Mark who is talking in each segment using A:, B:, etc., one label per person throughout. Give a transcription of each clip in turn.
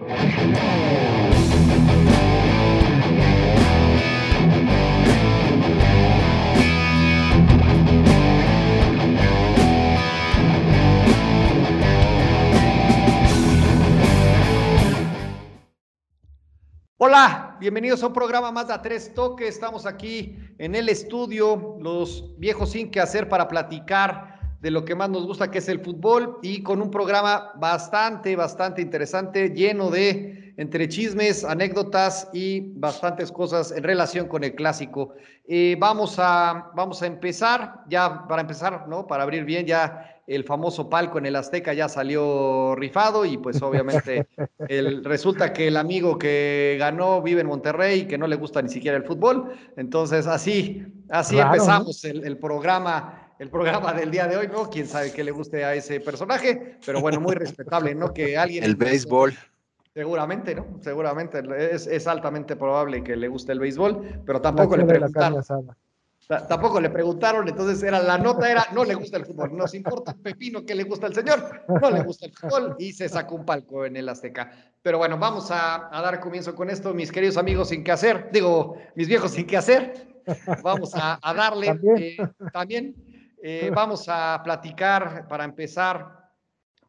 A: Hola, bienvenidos a un programa más de A Tres Toques. Estamos aquí en el estudio, los viejos sin que hacer para platicar de lo que más nos gusta, que es el fútbol, y con un programa bastante, bastante interesante, lleno de entre chismes, anécdotas y bastantes cosas en relación con el clásico. Eh, vamos, a, vamos a empezar, ya para empezar, ¿no? Para abrir bien, ya el famoso palco en el Azteca ya salió rifado y pues obviamente el, resulta que el amigo que ganó vive en Monterrey y que no le gusta ni siquiera el fútbol. Entonces así, así empezamos el, el, programa, el programa del día de hoy, ¿no? Quién sabe qué le guste a ese personaje, pero bueno, muy respetable, ¿no? Que alguien...
B: El béisbol.
A: Seguramente, ¿no? Seguramente es, es, altamente probable que le guste el béisbol, pero tampoco le preguntaron. Tampoco le preguntaron, entonces era la nota era no le gusta el fútbol, nos importa pepino que le gusta el señor, no le gusta el fútbol y se sacó un palco en el Azteca. Pero bueno, vamos a, dar comienzo con esto, mis queridos amigos sin qué hacer, digo, mis viejos sin qué hacer. Vamos a, darle también, eh, eh, vamos a platicar para empezar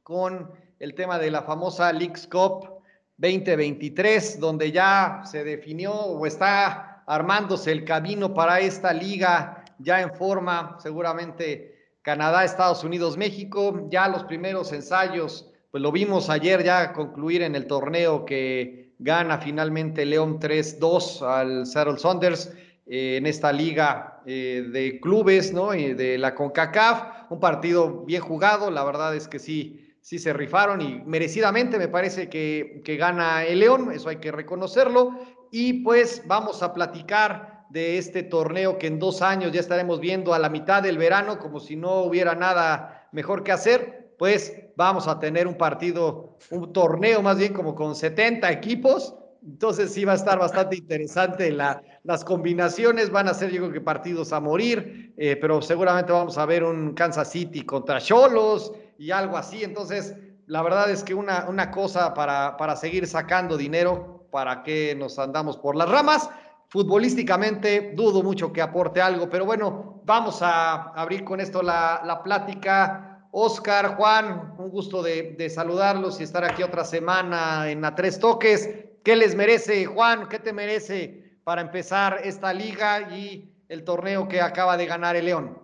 A: con el tema de la famosa Leagues Cup 2023, donde ya se definió o está armándose el camino para esta liga ya en forma, seguramente Canadá, Estados Unidos, México, ya los primeros ensayos, pues lo vimos ayer ya concluir en el torneo que gana finalmente León 3-2 al Seattle Saunders eh, en esta liga eh, de clubes, ¿no? de la CONCACAF, un partido bien jugado, la verdad es que sí, sí se rifaron y merecidamente me parece que, que gana el León, eso hay que reconocerlo. Y pues vamos a platicar de este torneo que en dos años ya estaremos viendo a la mitad del verano, como si no hubiera nada mejor que hacer. Pues vamos a tener un partido, un torneo más bien como con 70 equipos. Entonces sí va a estar bastante interesante la, las combinaciones, van a ser yo creo que partidos a morir, eh, pero seguramente vamos a ver un Kansas City contra Cholos y algo así. Entonces, la verdad es que una, una cosa para, para seguir sacando dinero para qué nos andamos por las ramas. Futbolísticamente dudo mucho que aporte algo, pero bueno, vamos a abrir con esto la, plática. Oscar, Juan, un gusto de, saludarlos y estar aquí otra semana en A Tres Toques. ¿Qué les merece, Juan? ¿Qué te merece para empezar esta liga y el torneo que acaba de ganar el León?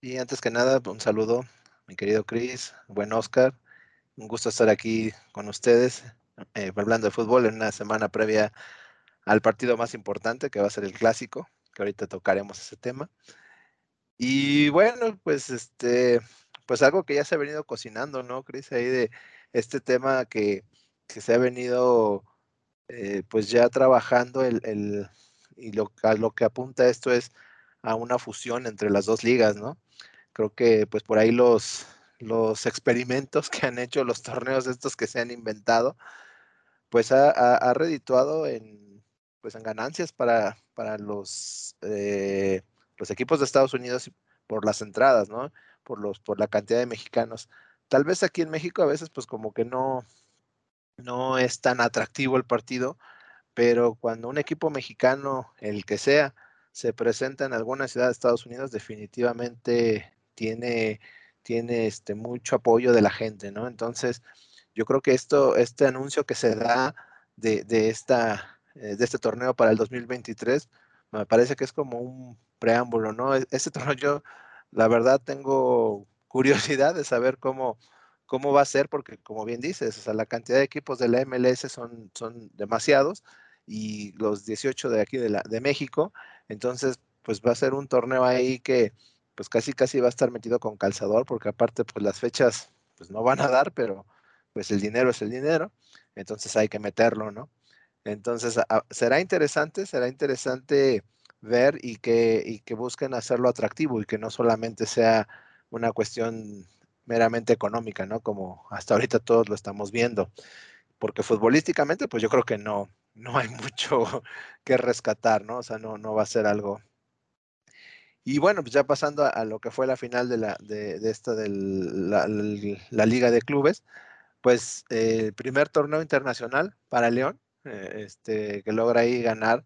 B: Y antes que nada, un saludo, mi querido Cris, buen Oscar. Un gusto estar aquí con ustedes eh, hablando de fútbol en una semana previa al partido más importante que va a ser el clásico, que ahorita tocaremos ese tema. Y bueno, pues este, pues algo que ya se ha venido cocinando, ¿no, Cris? Ahí de este tema que, se ha venido eh, pues ya trabajando el, y lo, a lo que apunta esto es a una fusión entre las dos ligas, ¿no? Creo que pues por ahí los, los experimentos que han hecho los torneos estos que se han inventado, pues ha, redituado en, pues en ganancias para, para los, eh, los equipos de Estados Unidos por las entradas, ¿no? Por, los, por la cantidad de mexicanos. Tal vez aquí en México a veces pues como que no, no es tan atractivo el partido, pero cuando un equipo mexicano, el que sea, se presenta en alguna ciudad de Estados Unidos, definitivamente tiene, tiene este, mucho apoyo de la gente, ¿no? Entonces, yo creo que esto, este anuncio que se da de, esta, eh, de este torneo para el 2023, me parece que es como un preámbulo, ¿no? Este torneo yo, la verdad, tengo curiosidad de saber cómo, cómo va a ser, porque como bien dices, o sea, la cantidad de equipos de la MLS son, son demasiados y los 18 de aquí de, la, de México, entonces pues va a ser un torneo ahí que pues casi casi va a estar metido con calzador, porque aparte pues las fechas pues no van a dar, pero pues el dinero es el dinero, entonces hay que meterlo, ¿no? Entonces, será interesante, será interesante ver y que, y que busquen hacerlo atractivo y que no solamente sea una cuestión meramente económica, ¿no? Como hasta ahorita todos lo estamos viendo. Porque futbolísticamente, pues yo creo que no, no hay mucho que rescatar, ¿no? O sea, no, no va a ser algo. Y bueno, pues ya pasando a, lo que fue la final de, la, de, esta de la, Liga de Clubes, pues el primer torneo internacional para León, eh, este, que logra ahí ganar,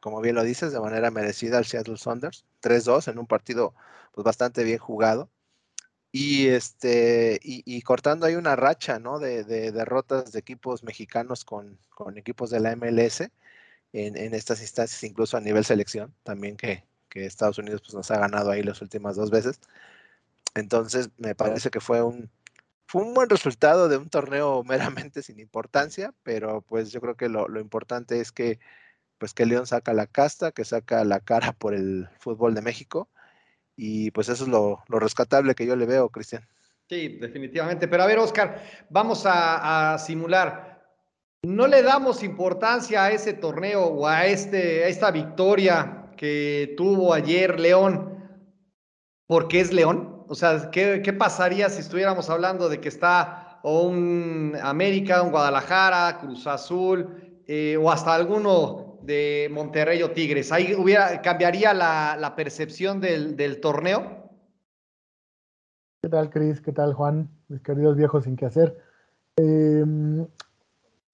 B: como bien lo dices, de manera merecida al Seattle Saunders, 3-2 en un partido pues bastante bien jugado. Y, este, y, cortando ahí una racha ¿no? de, derrotas de equipos mexicanos con, con equipos de la MLS en, estas instancias, incluso a nivel selección, también que, que Estados Unidos pues, nos ha ganado ahí las últimas dos veces. Entonces, me parece que fue un, fue un buen resultado de un torneo meramente sin importancia, pero pues yo creo que lo, lo, importante es que pues que León saca la casta, que saca la cara por el fútbol de México, y pues eso es lo, lo rescatable que yo le veo, Cristian.
A: Sí, definitivamente. Pero a ver, Oscar, vamos a, simular. ¿No le damos importancia a ese torneo o a, este, a esta victoria que tuvo ayer León, porque es León. O sea, ¿qué, ¿qué, pasaría si estuviéramos hablando de que está un América, un Guadalajara, Cruz Azul, eh, o hasta alguno de Monterrey o Tigres? ¿Ahí hubiera, cambiaría la, percepción del, torneo?
C: ¿Qué tal, Cris? ¿Qué tal, Juan? Mis queridos viejos sin qué hacer. Eh,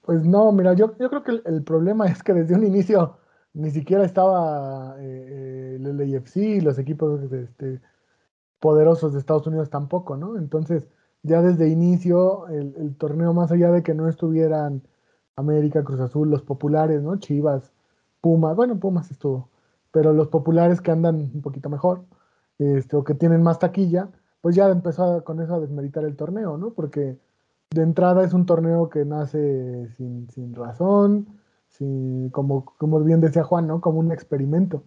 C: pues no, mira, yo, creo que el, problema es que desde un inicio ni siquiera estaba eh, el LAFC, los equipos este, poderosos de Estados Unidos tampoco, ¿no? Entonces, ya desde inicio, el, torneo, más allá de que no estuvieran América, Cruz Azul, los populares, ¿no? Chivas, Pumas, bueno, Pumas estuvo, pero los populares que andan un poquito mejor, este, o que tienen más taquilla, pues ya empezó con eso a desmeritar el torneo, ¿no? Porque de entrada es un torneo que nace sin, sin razón, sí, como, como bien decía Juan, ¿no? Como un experimento.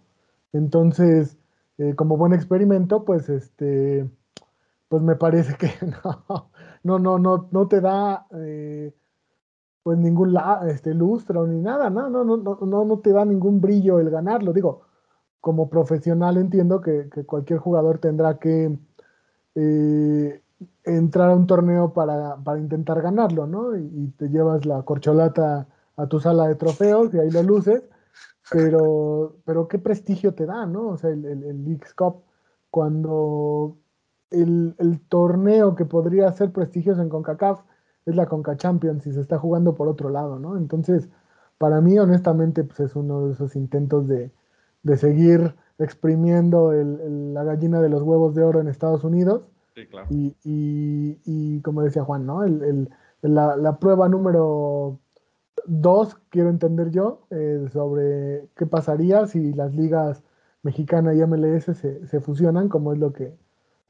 C: Entonces, eh, como buen experimento, pues este, pues me parece que no, no, no, no, te da eh, pues ningún este, lustro ni nada, no, no, no, no, no te da ningún brillo el ganarlo. Digo, como profesional entiendo que, cualquier jugador tendrá que eh, entrar a un torneo para, para, intentar ganarlo, ¿no? Y, te llevas la corcholata a tu sala de trofeos y ahí lo luces, pero, pero qué prestigio te da, ¿no? O sea, el, el, Leagues Cup, cuando el, el, torneo que podría ser prestigioso en CONCACAF es la CONCA Champions y se está jugando por otro lado, ¿no? Entonces, para mí, honestamente, pues es uno de esos intentos de, de seguir exprimiendo el, la gallina de los huevos de oro en Estados Unidos. Sí, claro. y, y, y, como decía Juan, ¿no? El, la, la, prueba número Dos, quiero entender yo, eh, sobre qué pasaría si las ligas mexicana y MLS se, fusionan, como es lo que,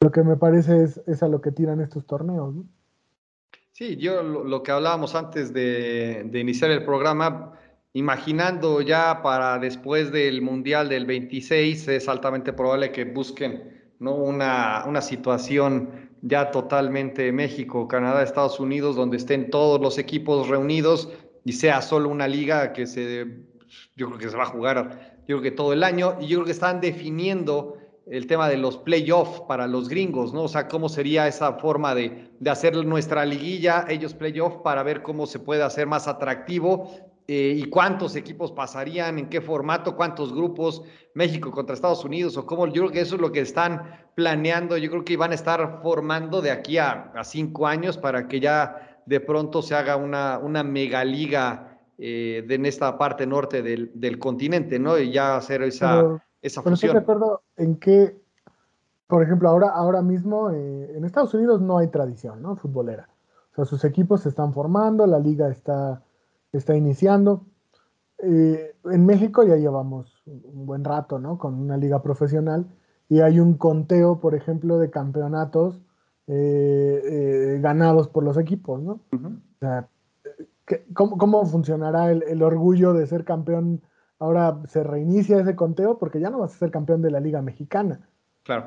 C: lo que me parece es, a lo que tiran estos torneos.
A: Sí, yo lo, que hablábamos antes de, iniciar el programa, imaginando ya para después del Mundial del 26, es altamente probable que busquen ¿no? una, una situación ya totalmente México, Canadá, Estados Unidos, donde estén todos los equipos reunidos y sea solo una liga que se, yo creo que se va a jugar, yo creo que todo el año, y yo creo que están definiendo el tema de los playoffs para los gringos, ¿no? O sea, cómo sería esa forma de, de hacer nuestra liguilla, ellos playoffs, para ver cómo se puede hacer más atractivo eh, y cuántos equipos pasarían, en qué formato, cuántos grupos, México contra Estados Unidos, o cómo, yo creo que eso es lo que están planeando, yo creo que van a estar formando de aquí a, a cinco años para que ya de pronto se haga una, una megaliga eh, de, en esta parte norte del, del, continente, ¿no? Y ya hacer esa, esa.
C: Pero acuerdo en que, por ejemplo, ahora, ahora mismo eh, en Estados Unidos no hay tradición, ¿no? Futbolera. O sea, sus equipos se están formando, la liga está, está iniciando. Eh, en México ya llevamos un buen rato, ¿no? Con una liga profesional y hay un conteo, por ejemplo, de campeonatos eh, eh, ganados por los equipos, ¿no? o sea, ¿cómo, funcionará el, orgullo de ser campeón? Ahora se reinicia ese conteo porque ya no vas a ser campeón de la Liga Mexicana.
A: Claro.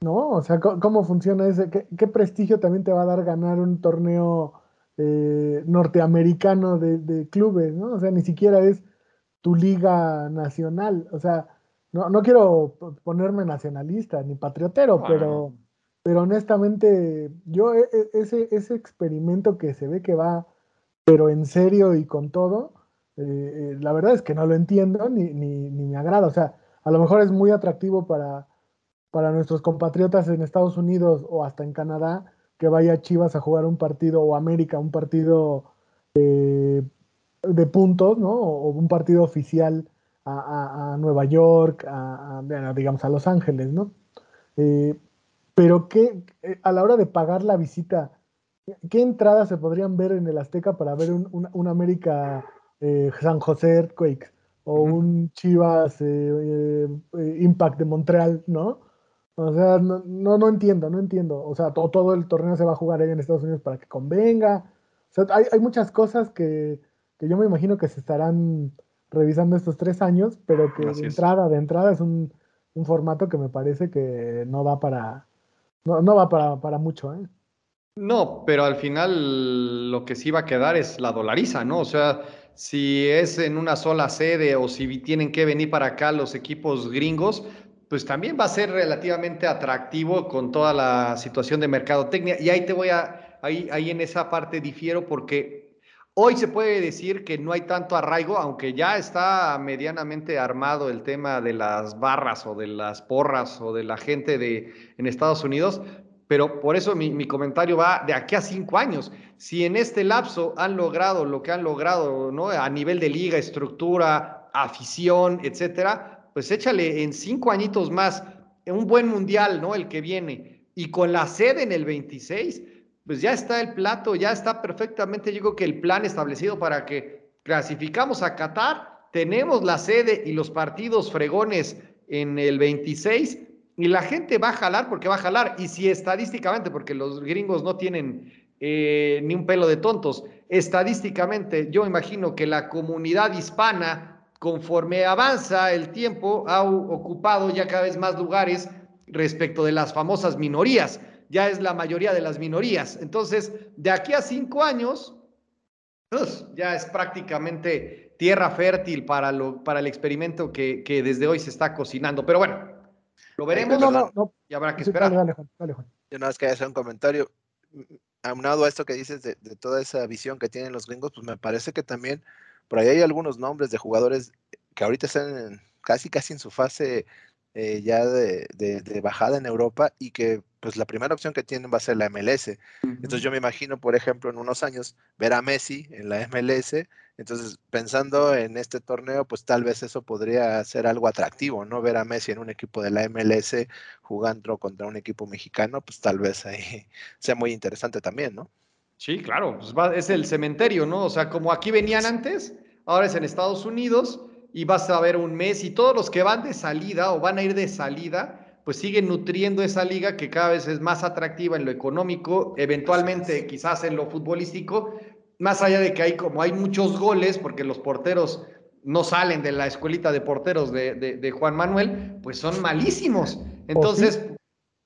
C: ¿No? O sea, ¿cómo, funciona ese? ¿Qué, prestigio también te va a dar ganar un torneo eh, norteamericano de, clubes, ¿no? O sea, ni siquiera es tu liga nacional. O sea, no, no quiero ponerme nacionalista ni patriotero, pero pero honestamente, yo e, e, ese, ese experimento que se ve que va, pero en serio y con todo, eh, eh, la verdad es que no lo entiendo ni, ni, ni, me agrada. O sea, a lo mejor es muy atractivo para, para nuestros compatriotas en Estados Unidos o hasta en Canadá que vaya Chivas a jugar un partido o América un partido de puntos, ¿no? O un partido oficial a, Nueva York, a, digamos a Los Ángeles, ¿no? Eh, pero que eh, a la hora de pagar la visita, ¿qué entradas se podrían ver en el Azteca para ver un, América eh, San José Earthquakes o un Chivas Impact de Montreal, ¿no? O sea, no, no, entiendo, no entiendo. O sea, todo, todo, el torneo se va a jugar ahí en Estados Unidos para que convenga. O sea, hay, hay muchas cosas que, que yo me imagino que se estarán revisando estos tres años, pero que de entrada, de entrada es un, formato que me parece que no va para, no, va para, mucho, ¿eh?
A: No, pero al final lo que sí va a quedar es la dolariza, ¿no? O sea, si es en una sola sede o si tienen que venir para acá los equipos gringos, pues también va a ser relativamente atractivo con toda la situación de mercadotecnia. Y ahí te voy a, ahí, ahí en esa parte difiero porque Hoy se puede decir que no hay tanto arraigo, aunque ya está medianamente armado el tema de las barras o de las porras o de la gente de, en Estados Unidos, pero por eso mi, comentario va de aquí a cinco años. Si en este lapso han logrado lo que han logrado ¿no? a nivel de liga, estructura, afición, etcétera, pues échale en cinco añitos más un buen mundial, ¿no? El que viene. Y con la sede en el 26, pues ya está el plato, ya está perfectamente, yo creo que el plan establecido para que clasificamos a Qatar, tenemos la sede y los partidos fregones en el 26 y la gente va a jalar porque va a jalar. Y si estadísticamente, porque los gringos no tienen eh, ni un pelo de tontos, estadísticamente yo imagino que la comunidad hispana, conforme avanza el tiempo, ha ocupado ya cada vez más lugares respecto de las famosas minorías ya es la mayoría de las minorías. Entonces, de aquí a cinco años, pues, ya es prácticamente tierra fértil para, lo, para el experimento que, desde hoy se está cocinando. Pero bueno, lo veremos y habrá que esperar. Dale,
B: Yo nada más quería hacer un comentario. Aunado a esto que dices de, de toda esa visión que tienen los gringos, pues me parece que también por ahí hay algunos nombres de jugadores que ahorita están casi casi en su fase eh, ya de, bajada en Europa y que pues la primera opción que tienen va a ser la MLS. Entonces yo me imagino, por ejemplo, en unos años ver a Messi en la MLS. Entonces, pensando en este torneo, pues tal vez eso podría ser algo atractivo, ¿no? Ver a Messi en un equipo de la MLS jugando contra un equipo mexicano, pues tal vez ahí sea muy interesante también, ¿no?
A: Sí, claro, pues es el cementerio, ¿no? O sea, como aquí venían antes, ahora es en Estados Unidos y vas a ver un mes y todos los que van de salida o van a ir de salida, pues siguen nutriendo esa liga que cada vez es más atractiva en lo económico, eventualmente quizás en lo futbolístico, más allá de que hay como hay muchos goles, porque los porteros no salen de la escuelita de porteros de, Juan Manuel, pues son malísimos. Entonces,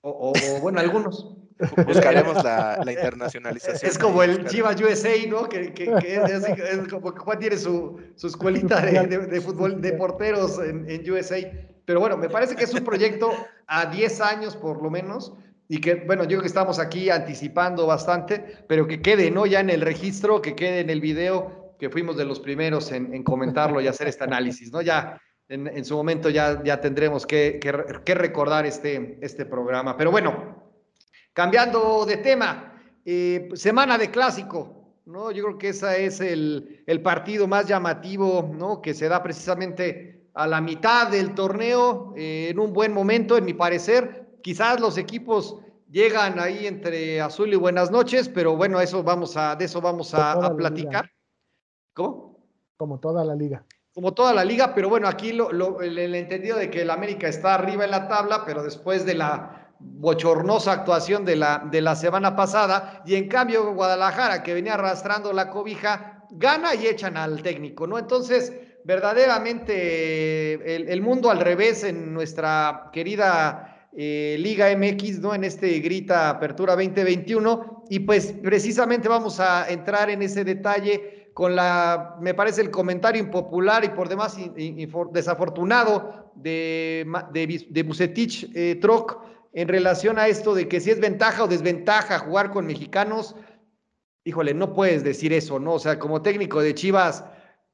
A: o bueno, algunos.
B: Buscaremos la, internacionalización.
A: Es como el Chivas USA, ¿no? Que, es, como que Juan tiene su, su escuelita de, fútbol de porteros en, en, USA. Pero bueno, me parece que es un proyecto a 10 años por lo menos. Y que, bueno, yo creo que estamos aquí anticipando bastante, pero que quede, ¿no? Ya en el registro, que quede en el video, que fuimos de los primeros en, comentarlo y hacer este análisis, ¿no? Ya en, en su momento ya, ya tendremos que, que, que recordar este, este programa. Pero bueno, Cambiando de tema, eh, semana de clásico, ¿no? Yo creo que ese es el, partido más llamativo, ¿no? Que se da precisamente a la mitad del torneo, eh, en un buen momento, en mi parecer. Quizás los equipos llegan ahí entre azul y buenas noches, pero bueno, eso vamos a, de eso vamos a, platicar. ¿Cómo?
C: Como toda la liga.
A: Como toda la liga, pero bueno, aquí lo, el entendido de que el América está arriba en la tabla, pero después de la bochornosa actuación de la, de la semana pasada y en cambio Guadalajara que venía arrastrando la cobija gana y echan al técnico, ¿no? Entonces, verdaderamente el, mundo al revés en nuestra querida eh, Liga MX, ¿no? En este grita Apertura 2021 y pues precisamente vamos a entrar en ese detalle con la, me parece el comentario impopular y por demás desafortunado de, de, de eh, Troc en relación a esto de que si es ventaja o desventaja jugar con mexicanos, híjole, no puedes decir eso, ¿no? O sea, como técnico de Chivas,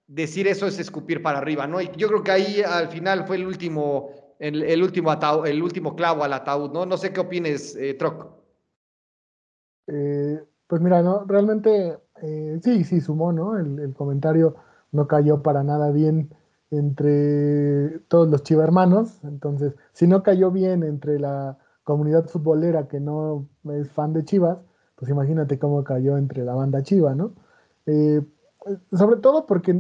A: decir eso es escupir para arriba, ¿no? Y yo creo que ahí al final fue el último, el, último, el último clavo al ataúd, ¿no? No sé qué opines, eh, Troc.
C: Eh, pues mira, no, realmente eh, sí, sí sumó, ¿no? El, comentario no cayó para nada bien entre todos los chivermanos, entonces, si no cayó bien entre la comunidad futbolera que no es fan de Chivas, pues imagínate cómo cayó entre la banda Chiva, ¿no? Eh, sobre todo porque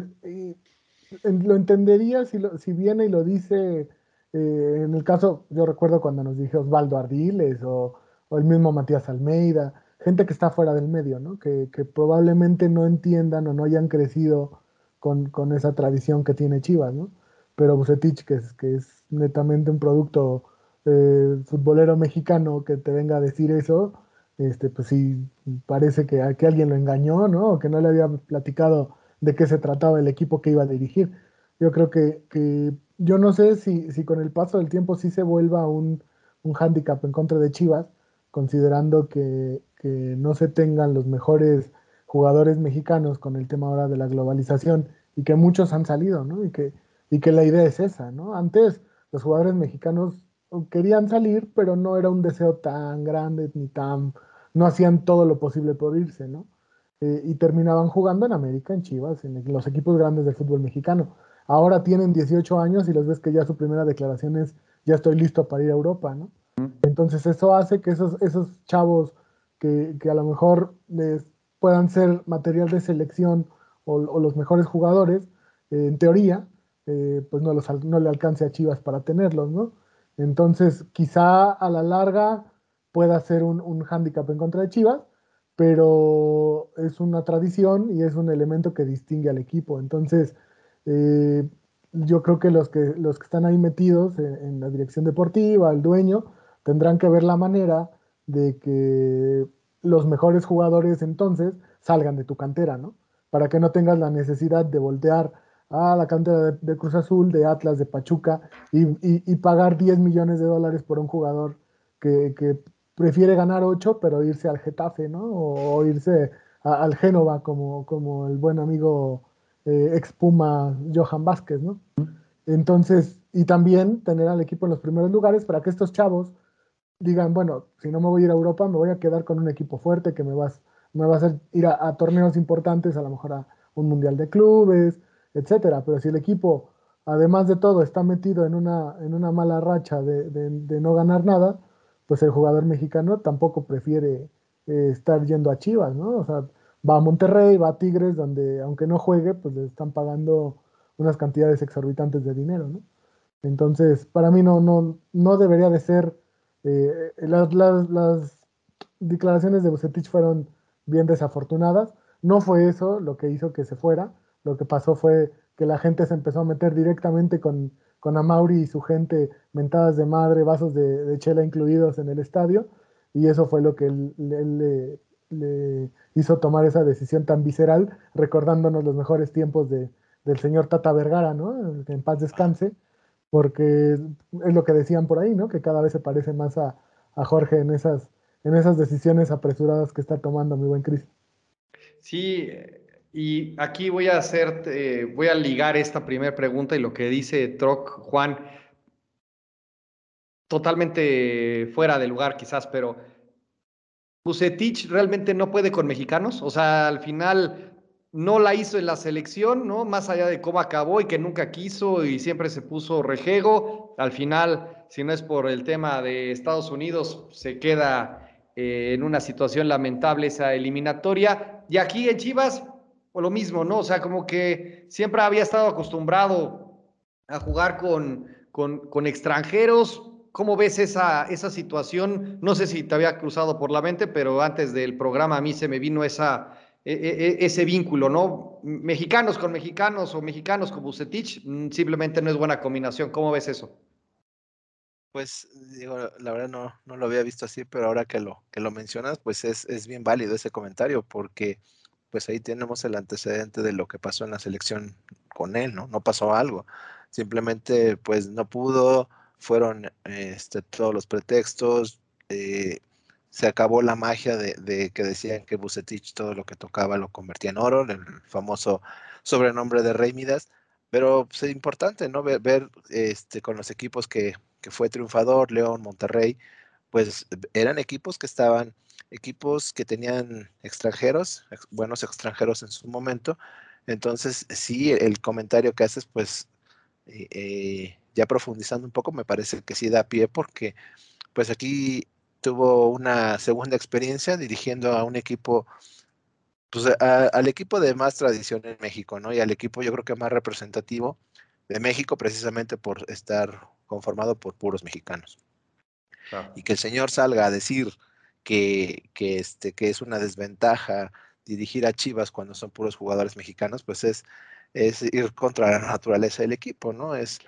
C: lo entendería si, si viene y lo dice, en el caso, yo recuerdo cuando nos dije Osvaldo Ardiles o, o el mismo Matías Almeida, gente que está fuera del medio, ¿no? Que, probablemente no entiendan o no hayan crecido con, esa tradición que tiene Chivas, ¿no? Pero Bucetich, que es, que es netamente un producto eh, futbolero mexicano, que te venga a decir eso, este, pues sí, parece que, que alguien lo engañó, ¿no? Que no le había platicado de qué se trataba el equipo que iba a dirigir. Yo creo que, yo no sé si, si, con el paso del tiempo sí se vuelva un, un hándicap en contra de Chivas, considerando que, que no se tengan los mejores jugadores mexicanos con el tema ahora de la globalización y que muchos han salido, ¿no? Y que, y que la idea es esa, ¿no? Antes los jugadores mexicanos querían salir, pero no era un deseo tan grande ni tan, no hacían todo lo posible por irse, ¿no? Eh, y terminaban jugando en América, en Chivas, en los equipos grandes del fútbol mexicano. Ahora tienen 18 años y los ves que ya su primera declaración es, ya estoy listo para ir a Europa, ¿no? Entonces eso hace que esos, esos chavos que, a lo mejor les puedan ser material de selección o, los mejores jugadores, eh, en teoría, eh, pues no, los, no le alcance a Chivas para tenerlos, ¿no? Entonces, quizá a la larga pueda ser un, un hándicap en contra de Chivas, pero es una tradición y es un elemento que distingue al equipo. Entonces, eh, yo creo que los que, los que están ahí metidos en, en, la dirección deportiva, el dueño, tendrán que ver la manera de que los mejores jugadores entonces salgan de tu cantera, ¿no? Para que no tengas la necesidad de voltear a la cantera de, Cruz Azul, de Atlas, de Pachuca y, pagar 10 millones de dólares por un jugador que, prefiere ganar 8 pero irse al Getafe, ¿no? O, irse al Génova como, como el buen amigo eh, ex Puma Johan Vázquez, ¿no? Entonces, y también tener al equipo en los primeros lugares para que estos chavos digan, bueno, si no me voy a ir a Europa, me voy a quedar con un equipo fuerte que me, vas, me va a hacer ir a, torneos importantes, a lo mejor a un mundial de clubes, etcétera. Pero si el equipo, además de todo, está metido en una, en una mala racha de, no ganar nada, pues el jugador mexicano tampoco prefiere eh, estar yendo a Chivas, ¿no? O sea, va a Monterrey, va a Tigres, donde aunque no juegue, pues le están pagando unas cantidades exorbitantes de dinero, ¿no? Entonces, para mí no, no, no debería de ser eh, las, declaraciones de Bucetich fueron bien desafortunadas. No fue eso lo que hizo que se fuera. Lo que pasó fue que la gente se empezó a meter directamente con, con Amauri y su gente, mentadas de madre, vasos de, chela incluidos en el estadio. Y eso fue lo que él, le, hizo tomar esa decisión tan visceral, recordándonos los mejores tiempos de, del señor Tata Vergara, ¿no? Que en paz descanse porque es lo que decían por ahí, ¿no? Que cada vez se parece más a, Jorge en esas, en esas decisiones apresuradas que está tomando mi buen Cris.
A: Sí, y aquí voy a hacer, voy a ligar esta primera pregunta y lo que dice Troc Juan, totalmente fuera de lugar quizás, pero Bucetich realmente no puede con mexicanos, o sea, al final no la hizo en la selección, ¿no? Más allá de cómo acabó y que nunca quiso y siempre se puso rejego. Al final, si no es por el tema de Estados Unidos, se queda eh, en una situación lamentable esa eliminatoria. Y aquí en Chivas, lo mismo, ¿no? O sea, como que siempre había estado acostumbrado a jugar con, con, extranjeros. ¿Cómo ves esa, esa situación? No sé si te había cruzado por la mente, pero antes del programa a mí se me vino esa e, e, e, ese vínculo, ¿no? Mexicanos con mexicanos o mexicanos con Bucetich mm, simplemente no es buena combinación. ¿Cómo ves eso?
B: Pues digo, la verdad no, no lo había visto así, pero ahora que lo, que lo mencionas, pues es, es bien válido ese comentario, porque pues ahí tenemos el antecedente de lo que pasó en la selección con él, ¿no? No pasó algo. Simplemente pues no pudo, fueron este, todos los pretextos, eh, se acabó la magia de, que decían que Bucetich todo lo que tocaba lo convertía en oro, el famoso sobrenombre de Rey Midas, pero pues, es importante, ¿no? Ver, este, con los equipos que, fue triunfador, León, Monterrey, pues eran equipos que estaban equipos que tenían extranjeros, buenos extranjeros en su momento. Entonces, sí, el comentario que haces, pues, eh, eh, ya profundizando un poco, me parece que sí da pie porque, pues aquí tuvo una segunda experiencia dirigiendo a un equipo, pues al equipo de más tradición en México, ¿no? Y al equipo yo creo que más representativo de México precisamente por estar conformado por puros mexicanos. Y que el señor salga a decir que, que, este, que es una desventaja dirigir a Chivas cuando son puros jugadores mexicanos, pues es, es ir contra la naturaleza del equipo, ¿no? Es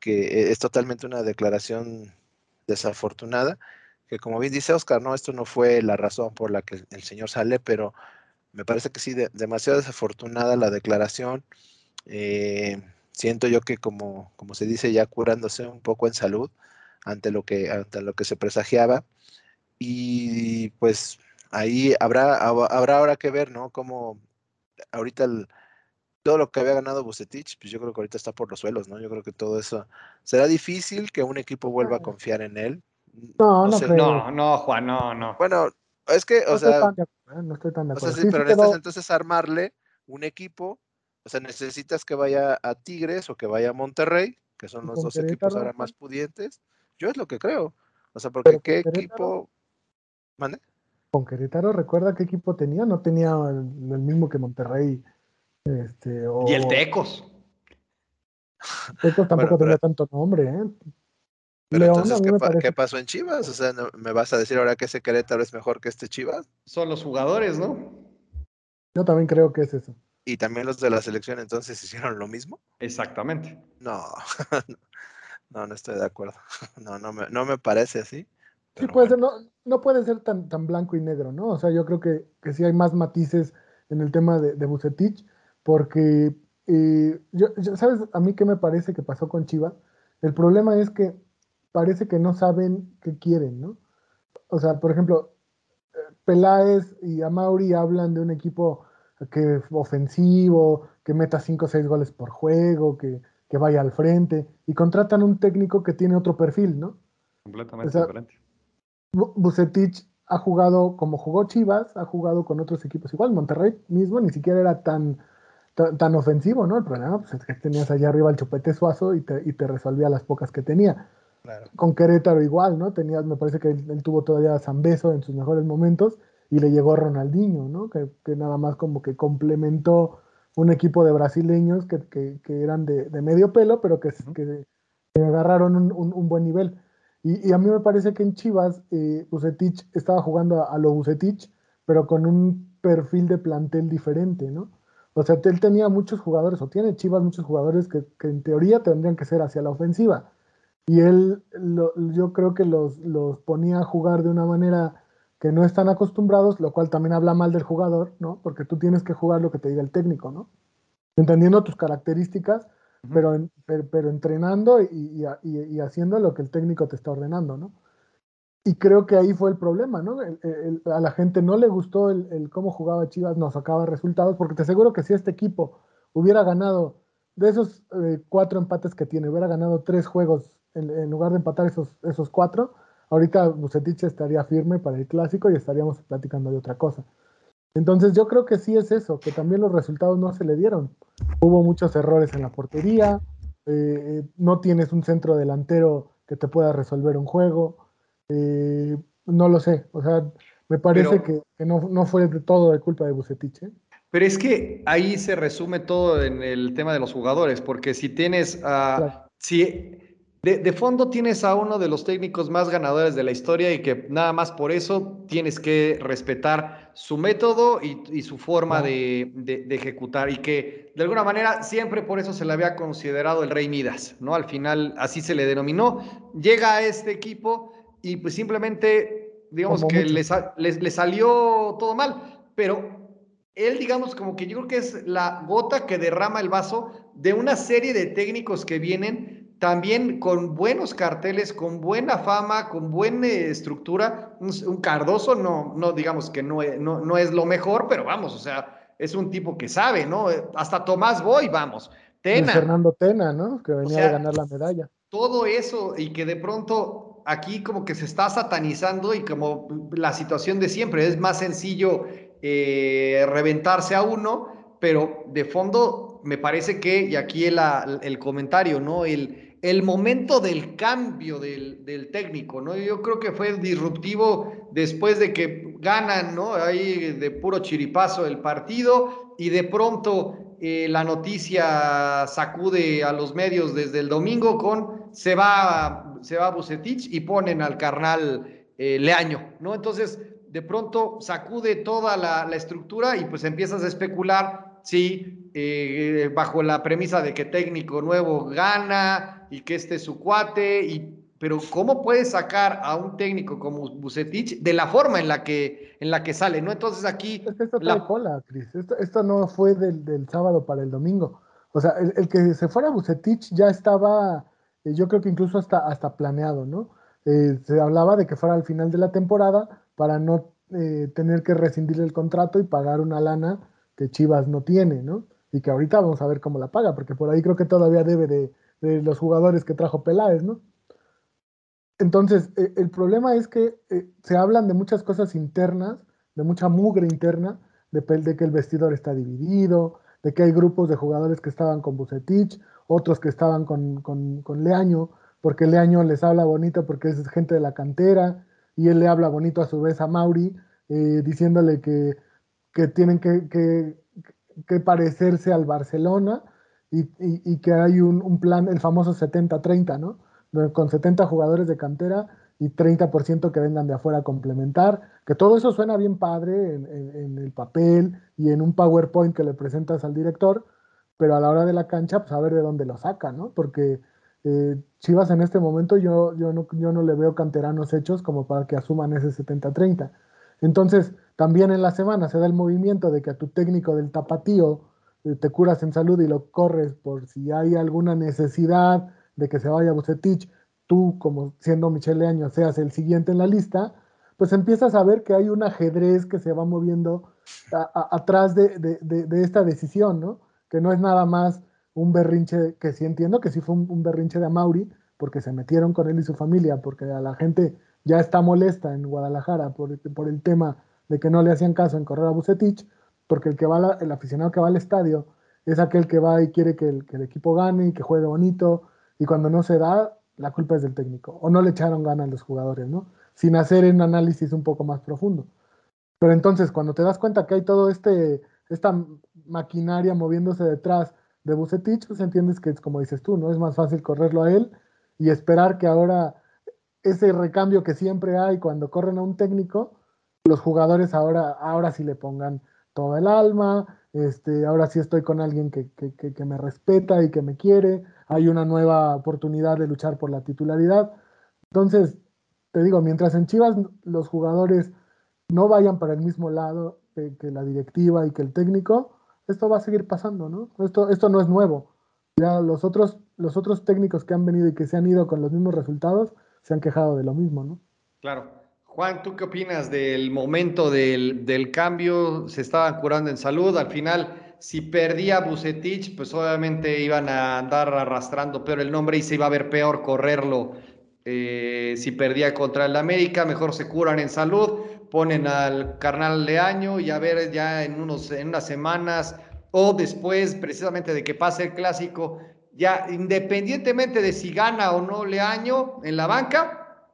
B: que es totalmente una declaración desafortunada, que como bien dice Oscar, no, esto no fue la razón por la que el señor sale, pero me parece que sí, demasiado desafortunada la declaración. Eh, siento yo que como, como se dice, ya curándose un poco en salud ante lo que, ante lo que se presagiaba. Y pues ahí habrá, habrá ahora que ver, ¿no? Como ahorita el, todo lo que había ganado Bucetich, pues yo creo que ahorita está por los suelos, ¿no? Yo creo que todo eso será difícil que un equipo vuelva a confiar en él.
A: No, no, no, no, Juan, no, no.
B: Bueno, es que, o sea, no estoy tan de acuerdo. O sea, sí, pero necesitas entonces armarle un equipo, o sea, necesitas que vaya a Tigres o que vaya a Monterrey, que son los dos equipos ahora más pudientes. Yo es lo que creo. O sea, porque qué equipo.
C: ¿Mande? Con Querétaro, recuerda qué equipo tenía, no tenía el, mismo que Monterrey. Este,
A: Y el Tecos.
C: Tecos tampoco tenía tanto nombre, ¿eh?
B: Pero entonces, ¿qué, pasó en Chivas? O sea, ¿me vas a decir ahora que ese Querétaro es mejor que este Chivas?
A: Son los jugadores, ¿no?
C: Yo también creo que es eso.
B: ¿Y también los de la selección entonces hicieron lo mismo?
A: Exactamente.
B: No, no, no estoy de acuerdo. No, no me, no me parece así.
C: Sí, puede ser, no, no puede ser tan, tan blanco y negro, ¿no? O sea, yo creo que, que sí hay más matices en el tema de, de Bucetich, porque, eh, yo, ¿sabes a mí qué me parece que pasó con Chivas? El problema es que parece que no saben qué quieren, ¿no? O sea, por ejemplo, Peláez y Amauri hablan de un equipo que ofensivo, que meta 5 o 6 goles por juego, que, que, vaya al frente, y contratan un técnico que tiene otro perfil, ¿no?
A: Completamente diferente.
C: Bucetich ha jugado como jugó Chivas, ha jugado con otros equipos igual. Monterrey mismo ni siquiera era tan, tan, ofensivo, ¿no? El problema pues, es que tenías allá arriba el chupete suazo y te, y te resolvía las pocas que tenía. Con Querétaro igual, ¿no? Tenías, me parece que él, tuvo todavía a Beso en sus mejores momentos y le llegó a Ronaldinho, ¿no? Que, nada más como que complementó un equipo de brasileños que, que, eran de, de, medio pelo, pero que, que agarraron un, un, buen nivel. Y, a mí me parece que en Chivas, eh, estaba jugando a, lo Bucetich, pero con un perfil de plantel diferente, ¿no? O sea, él tenía muchos jugadores, o tiene Chivas muchos jugadores que, que en teoría tendrían que ser hacia la ofensiva. Y él, yo creo que los, los ponía a jugar de una manera que no están acostumbrados, lo cual también habla mal del jugador, ¿no? Porque tú tienes que jugar lo que te diga el técnico, ¿no? Entendiendo tus características, pero, pero, entrenando y, y, haciendo lo que el técnico te está ordenando, ¿no? Y creo que ahí fue el problema, ¿no? a la gente no le gustó el, cómo jugaba Chivas, no sacaba resultados, porque te aseguro que si este equipo hubiera ganado, de esos eh, cuatro empates que tiene, hubiera ganado tres juegos en, en lugar de empatar esos, esos cuatro, ahorita Bucetich estaría firme para el clásico y estaríamos platicando de otra cosa. Entonces yo creo que sí es eso, que también los resultados no se le dieron. Hubo muchos errores en la portería, eh, no tienes un centro delantero que te pueda resolver un juego, eh, no lo sé, o sea, me parece que, no, fue de todo de culpa de Bucetich. ¿eh?
A: Pero es que ahí se resume todo en el tema de los jugadores, porque si tienes a... Si, de, fondo tienes a uno de los técnicos más ganadores de la historia y que nada más por eso tienes que respetar su método y, su forma de, ejecutar y que de alguna manera siempre por eso se le había considerado el rey Midas, ¿no? Al final así se le denominó. Llega a este equipo y pues simplemente, digamos que le, le salió todo mal, pero él, digamos, como que yo creo que es la gota que derrama el vaso de una serie de técnicos que vienen también con buenos carteles, con buena fama, con buena estructura. Un, Cardoso no, no digamos que no, no, no, es lo mejor, pero vamos, o sea, es un tipo que sabe, ¿no? Hasta Tomás Boy, vamos.
C: Tena. Fernando Tena, ¿no? Que venía a ganar la medalla.
A: Todo eso y que de pronto aquí como que se está satanizando y como la situación de siempre, es más sencillo eh, reventarse a uno, pero de fondo me parece que, y aquí el, el comentario, ¿no? El, el momento del cambio del, técnico, ¿no? Yo creo que fue disruptivo después de que ganan, ¿no? Ahí de puro chiripazo el partido y de pronto eh, la noticia sacude a los medios desde el domingo con se va, se va Bucetich y ponen al carnal eh, Leaño, ¿no? Entonces, de pronto sacude toda la, estructura y pues empiezas a especular si eh, bajo la premisa de que técnico nuevo gana y que este es su cuate y pero ¿cómo puedes sacar a un técnico como Bucetich de la forma en la que, en la que sale? ¿no? Entonces aquí...
C: Es que esto la... cola, Cris. Esto, no fue del, sábado para el domingo. O sea, el, que se fuera Bucetich ya estaba, eh, yo creo que incluso hasta, hasta planeado, ¿no? Eh, se hablaba de que fuera al final de la temporada para no eh, tener que rescindir el contrato y pagar una lana que Chivas no tiene, ¿no? Y que ahorita vamos a ver cómo la paga, porque por ahí creo que todavía debe de, de los jugadores que trajo Peláez, ¿no? Entonces, eh, el problema es que eh, se hablan de muchas cosas internas, de mucha mugre interna, de, que el vestidor está dividido, de que hay grupos de jugadores que estaban con Bucetich, otros que estaban con, con, Leaño, porque Leaño les habla bonito porque es gente de la cantera, y él le habla bonito a su vez a Mauri, eh, diciéndole que, que tienen que, que, parecerse al Barcelona y, y, que hay un, un plan, el famoso 70-30, ¿no? con 70 jugadores de cantera y 30% que vengan de afuera a complementar, que todo eso suena bien padre en, el papel y en un PowerPoint que le presentas al director, pero a la hora de la cancha, pues a ver de dónde lo saca, ¿no? Porque eh, Chivas en este momento yo, yo, no, yo no le veo canteranos hechos como para que asuman ese 70-30. Entonces, también en la semana se da el movimiento de que a tu técnico del tapatío eh, te curas en salud y lo corres por si hay alguna necesidad de que se vaya Bucetich, tú como siendo Michelle Año seas el siguiente en la lista, pues empiezas a ver que hay un ajedrez que se va moviendo atrás de, esta decisión, ¿no? Que no es nada más un berrinche, que sí entiendo que sí fue un, berrinche de Amauri, porque se metieron con él y su familia, porque a la gente ya está molesta en Guadalajara por, por el tema de que no le hacían caso en correr a Bucetich, porque el, que va el aficionado que va al estadio es aquel que va y quiere que el, que el equipo gane y que juegue bonito, y cuando no se da, la culpa es del técnico, o no le echaron ganas a los jugadores, ¿no? Sin hacer un análisis un poco más profundo. Pero entonces, cuando te das cuenta que hay todo este, esta maquinaria moviéndose detrás de Bucetich, pues entiendes que es como dices tú, ¿no? Es más fácil correrlo a él y esperar que ahora ese recambio que siempre hay cuando corren a un técnico, los jugadores ahora, ahora sí le pongan todo el alma, este, ahora sí estoy con alguien que, que me respeta y que me quiere, hay una nueva oportunidad de luchar por la titularidad. Entonces, te digo, mientras en Chivas los jugadores no vayan para el mismo lado que la directiva y que el técnico, esto va a seguir pasando, ¿no? Esto, esto no es nuevo. Ya los otros, los otros técnicos que han venido y que se han ido con los mismos resultados se han quejado de lo mismo, ¿no?
A: Claro. Juan, ¿tú qué opinas del momento del, del cambio? Se estaban curando en salud, al final si perdía Bucetich, pues obviamente iban a andar arrastrando peor el nombre y se iba a ver peor correrlo. Eh, si perdía contra el América, mejor se curan en salud, ponen al carnal de año y a ver ya en, unos, en unas semanas o después precisamente de que pase el clásico, ya independientemente de si gana o no Leaño en la banca,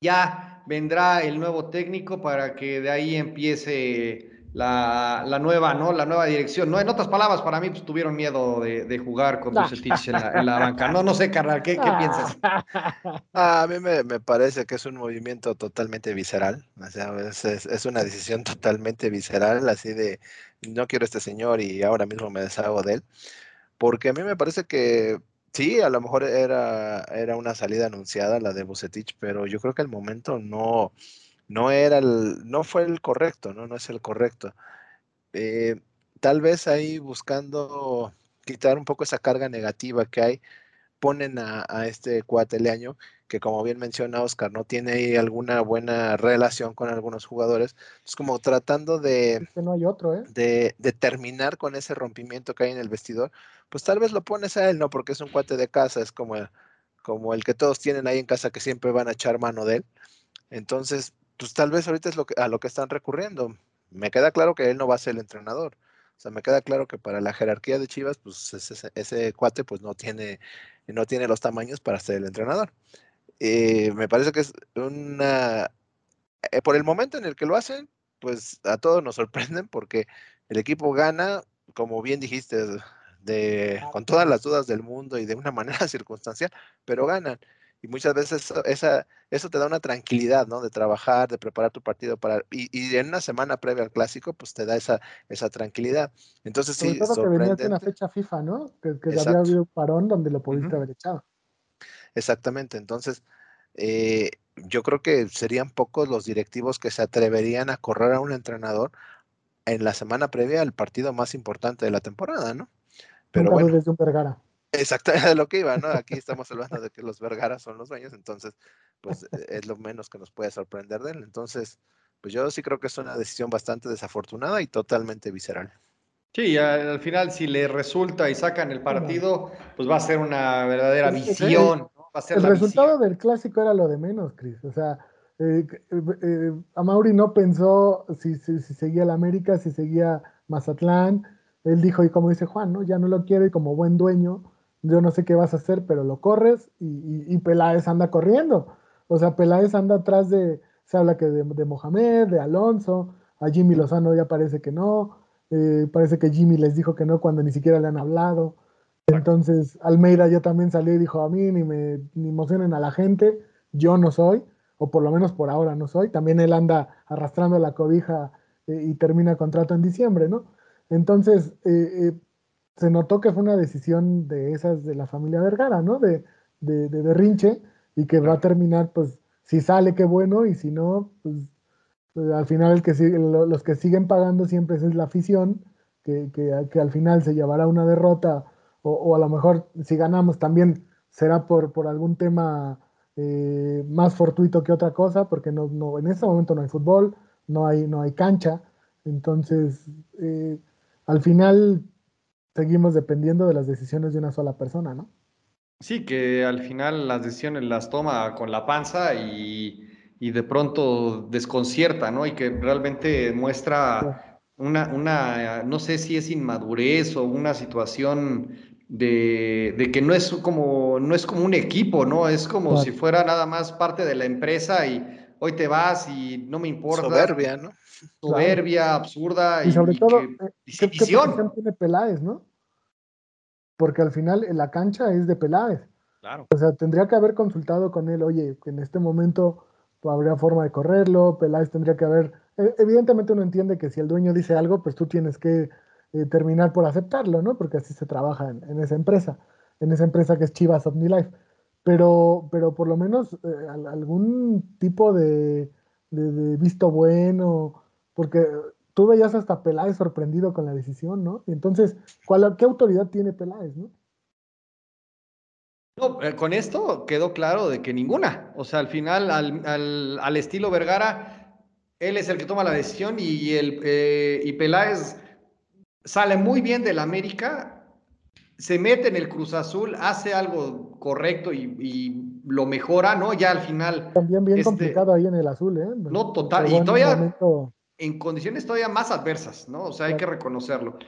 A: ya vendrá el nuevo técnico para que de ahí empiece la, nueva, ¿no? La nueva dirección, ¿no? En otras palabras, para mí pues, tuvieron miedo de, jugar con Bucetich en la, en la, banca. No, no sé, carnal, ¿qué, qué piensas?
B: Ah, a mí me, parece que es un movimiento totalmente visceral, o sea, es, una decisión totalmente visceral, así de, no quiero a este señor y ahora mismo me deshago de él, porque a mí me parece que sí, a lo mejor era, era una salida anunciada la de Bucetich, pero yo creo que el momento no no era el, no fue el correcto, no, no es el correcto. Eh, tal vez ahí buscando quitar un poco esa carga negativa que hay, ponen a, este cuateleaño, que como bien menciona Oscar, no tiene ahí alguna buena relación con algunos jugadores. Es como tratando de,
C: no hay otro, ¿eh?
B: de, de, terminar con ese rompimiento que hay en el vestidor, pues tal vez lo pones a él, ¿no? Porque es un cuate de casa, es como, como el que todos tienen ahí en casa que siempre van a echar mano de él. Entonces, pues tal vez ahorita es lo que, a lo que están recurriendo. Me queda claro que él no va a ser el entrenador. O sea, me queda claro que para la jerarquía de Chivas, pues ese, cuate pues no tiene, no tiene los tamaños para ser el entrenador. Eh, me parece que es una... Eh, por el momento en el que lo hacen, pues a todos nos sorprenden porque el equipo gana, como bien dijiste, de, con todas las dudas del mundo y de una manera circunstancial, pero ganan. Y muchas veces eso, esa, eso te da una tranquilidad, ¿no? De trabajar, de preparar tu partido para... Y, y en una semana previa al clásico, pues te da esa, esa tranquilidad. Entonces
C: Sobre
B: sí,
C: todo que venía de una fecha FIFA, ¿no? Que, que había habido un parón donde lo pudiste haber echado.
B: Exactamente. Entonces, eh, yo creo que serían pocos los directivos que se atreverían a correr a un entrenador en la semana previa al partido más importante de la temporada, ¿no?
C: Pero bueno. Desde un Vergara.
B: Exactamente lo que iba, ¿no? Aquí estamos hablando de que los Vergara son los dueños, entonces, pues e, es lo menos que nos puede sorprender de él. Entonces, pues yo sí creo que es una decisión bastante desafortunada y totalmente visceral.
A: Sí, al final si le resulta y sacan el partido, pues va a ser una verdadera visión.
C: el resultado del clásico era lo de menos, Cris. O sea, eh, eh, eh, Amauri no pensó si, si, si seguía la América, si seguía Mazatlán. Él dijo, y como dice Juan, ¿no? ya no lo quiere y como buen dueño, yo no sé qué vas a hacer, pero lo corres y, Peláez anda corriendo. O sea, Peláez anda atrás de, se habla que de, Mohamed, de Alonso, a Jimmy Lozano ya parece que no, eh, parece que Jimmy les dijo que no cuando ni siquiera le han hablado. Entonces, Almeida ya también salió y dijo, a mí ni me ni emocionen a la gente, yo no soy, o por lo menos por ahora no soy. También él anda arrastrando la cobija eh, y termina contrato en diciembre, ¿no? Entonces, eh, se notó que fue una decisión de esas de la familia Vergara, ¿no? De, de, de berrinche y que va a terminar, pues, si sale, qué bueno, y si no, pues, pues al final los que siguen pagando siempre es la afición, que, que, al final se llevará una derrota, o, a lo mejor si ganamos también será por, por algún tema eh, más fortuito que otra cosa, porque no, no, en este momento no hay fútbol, no hay, no hay cancha, entonces eh, al final seguimos dependiendo de las decisiones de una sola persona, ¿no?
A: Sí, que al final las decisiones las toma con la panza y, de pronto desconcierta, ¿no? Y que realmente muestra una, una, no sé si es inmadurez o una situación de, que no es como, no es como un equipo, ¿no? Es como si fuera nada más parte de la empresa y hoy te vas y no me importa.
B: Soberbia, ¿no?
A: Soberbia, absurda
C: y, sobre todo, eh, ¿qué, tiene Peláez, no? Porque al final la cancha es de Peláez.
A: Claro.
C: O sea, tendría que haber consultado con él, oye, que en este momento habría forma de correrlo, Peláez tendría que haber, e, evidentemente uno entiende que si el dueño dice algo, pues tú tienes que eh, terminar por aceptarlo, ¿no? Porque así se trabaja en, esa empresa, en esa empresa que es Chivas OmniLife. Pero, pero por lo menos eh, algún tipo de, de visto bueno, porque tú veías hasta Peláez sorprendido con la decisión, ¿no? Entonces, ¿cuál, ¿qué autoridad tiene Peláez, no?
A: No, eh, con esto quedó claro de que ninguna. O sea, al final, al, estilo Vergara, él es el que toma la decisión y, el, eh, y Peláez sale muy bien del América, se mete en el Cruz Azul, hace algo correcto y, lo mejora, ¿no? Ya al final.
C: También bien este complicado ahí en el azul, ¿eh?
A: No, total. Y todavía en condiciones todavía más adversas, ¿no? O sea, hay que reconocerlo.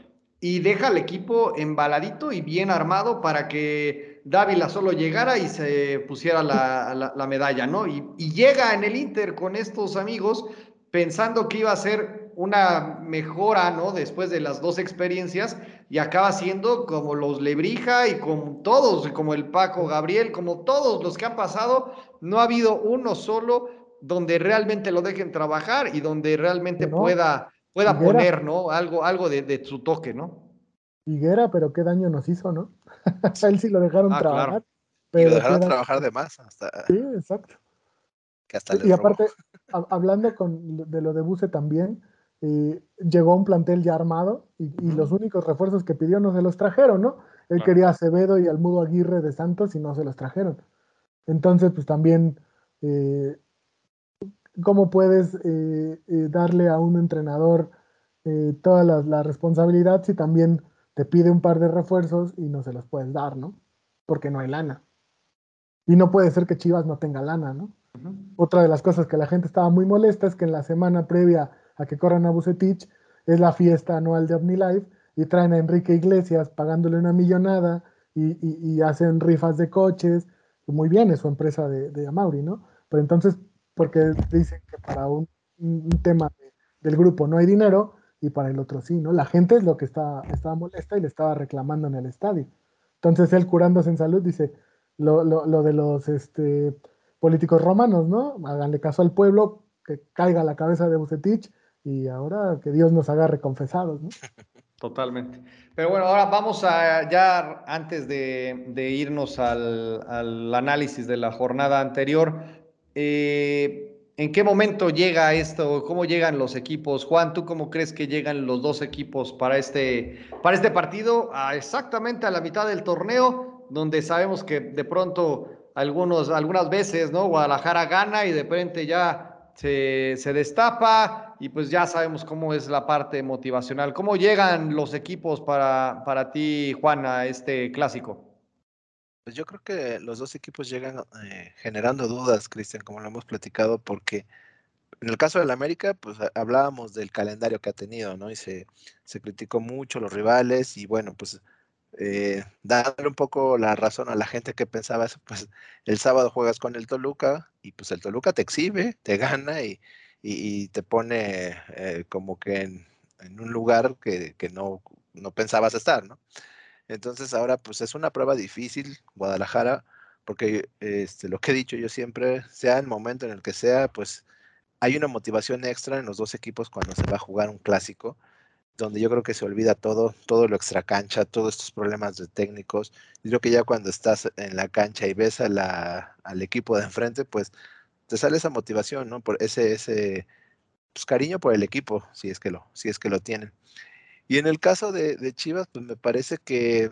A: Y deja al equipo embaladito y bien armado para que Dávila solo llegara y se pusiera la, medalla, ¿no? Y, y, llega en el Inter con estos amigos pensando que iba a ser una mejora, ¿no? Después de las dos experiencias y acaba siendo como los Lebrija y como todos, como el Paco Gabriel, como todos los que han pasado, no ha habido uno solo donde realmente lo dejen trabajar y donde realmente pueda, pueda poner, ¿no? Algo, algo de, su toque, ¿no?
C: Higuera, pero qué daño nos hizo, ¿no? A él sí lo dejaron ah, trabajar.
B: Pero lo dejaron trabajar de más. Hasta...
C: Sí, exacto. y aparte, hablando con, de lo de Buse también, eh, llegó un plantel ya armado y, los únicos refuerzos que pidió no se los trajeron, ¿no? Él quería a Acevedo y al Mudo Aguirre de Santos y no se los trajeron. Entonces, pues también eh, cómo puedes eh, eh, darle a un entrenador eh, toda la, responsabilidad si también te pide un par de refuerzos y no se los puedes dar, ¿no? Porque no hay lana. y no puede ser que Chivas no tenga lana, ¿no? Otra de las cosas que la gente estaba muy molesta es que en la semana previa a que corran a Bucetich es la fiesta anual de OmniLife y traen a Enrique Iglesias pagándole una millonada y, hacen rifas de coches. Muy bien, es su empresa de, de Amauri, ¿no? Pero entonces, porque dicen que para un, tema del grupo no hay dinero y para el otro sí, ¿no? La gente es lo que está, estaba molesta y le estaba reclamando en el estadio. Entonces él curándose en salud dice lo, lo, de los este, políticos romanos, ¿no? Háganle caso al pueblo, que caiga la cabeza de Bucetich y ahora que Dios nos agarre confesados, ¿no?
A: Totalmente. Pero bueno, ahora vamos a ya antes de, irnos al, análisis de la jornada anterior. Eh, ¿En qué momento llega esto? ¿Cómo llegan los equipos? Juan, ¿tú cómo crees que llegan los dos equipos para este, para este partido? exactamente a la mitad del torneo, donde sabemos que de pronto algunos, algunas veces, ¿no? Guadalajara gana y de repente ya se, se destapa y pues ya sabemos cómo es la parte motivacional. ¿Cómo llegan los equipos para, para ti, Juan, a este clásico?
B: Pues yo creo que los dos equipos llegan eh, generando dudas, Cristian, como lo hemos platicado, porque en el caso del América, pues hablábamos del calendario que ha tenido, ¿no? Y se, se criticó mucho los rivales y bueno, pues eh, darle un poco la razón a la gente que pensaba eso, pues el sábado juegas con el Toluca y pues el Toluca te exhibe, te gana y, te pone eh, como que en, un lugar que, no, no, pensabas estar, ¿no? Entonces ahora pues es una prueba difícil Guadalajara, porque este, lo que he dicho yo siempre, sea el momento en el que sea, pues hay una motivación extra en los dos equipos cuando se va a jugar un clásico donde yo creo que se olvida todo, todo lo extra cancha, todos estos problemas de técnicos. Y creo que ya cuando estás en la cancha y ves a la, al equipo de enfrente, pues te sale esa motivación, ¿no? Por ese, ese pues, cariño por el equipo, si es que lo, si es que lo tienen. Y en el caso de, Chivas, pues me parece que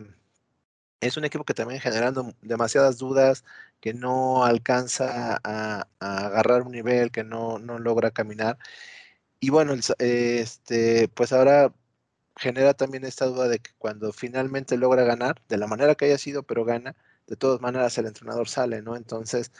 B: es un equipo que también generando demasiadas dudas, que no alcanza a, a agarrar un nivel, que no, no logra caminar. Y bueno, este, pues ahora genera también esta duda de que cuando finalmente logra ganar, de la manera que haya sido, pero gana, de todas maneras el entrenador sale, ¿no? Entonces,